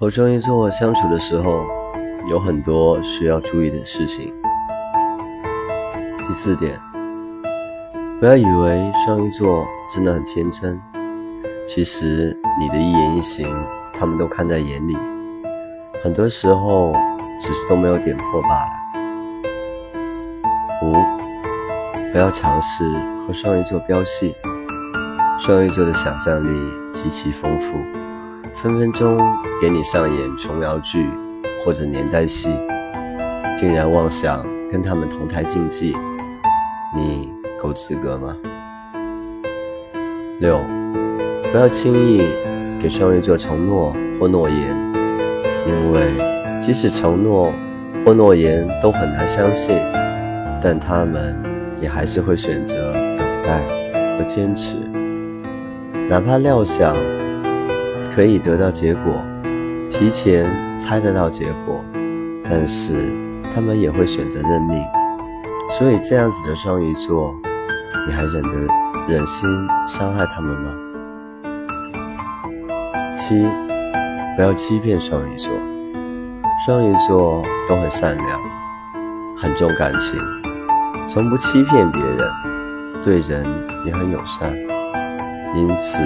和双鱼座相处的时候，有很多需要注意的事情。第四点，不要以为双鱼座真的很天真，其实你的一言一行，他们都看在眼里，很多时候只是都没有点破罢了。五，不要尝试和双鱼座飙戏，双鱼座的想象力极其丰富。分分钟给你上演琼瑶剧或者年代戏，竟然妄想跟他们同台竞技，你够资格吗？六，不要轻易给双鱼座承诺或诺言，因为即使承诺或诺言都很难相信，但他们也还是会选择等待和坚持，哪怕料想。可以得到结果，提前猜得到结果，但是他们也会选择认命。所以这样子的双鱼座，你还忍得忍心伤害他们吗？七，不要欺骗双鱼座。双鱼座都很善良，很重感情，从不欺骗别人，对人也很友善，因此。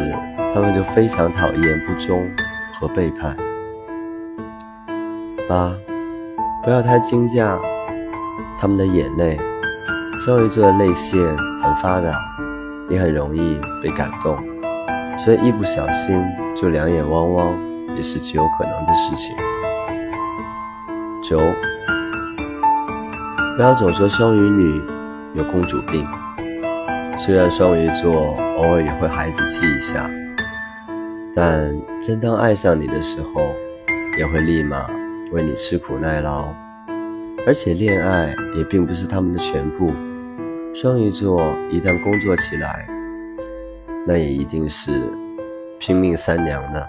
他们就非常讨厌不忠和背叛。八，不要太惊讶他们的眼泪。双鱼座的泪腺很发达，也很容易被感动，所以一不小心就两眼汪汪也是极有可能的事情。九，不要总说双鱼女有公主病，虽然双鱼座偶尔也会孩子气一下。但真当爱上你的时候，也会立马为你吃苦耐劳。而且恋爱也并不是他们的全部。双鱼座一旦工作起来，那也一定是拼命三娘的。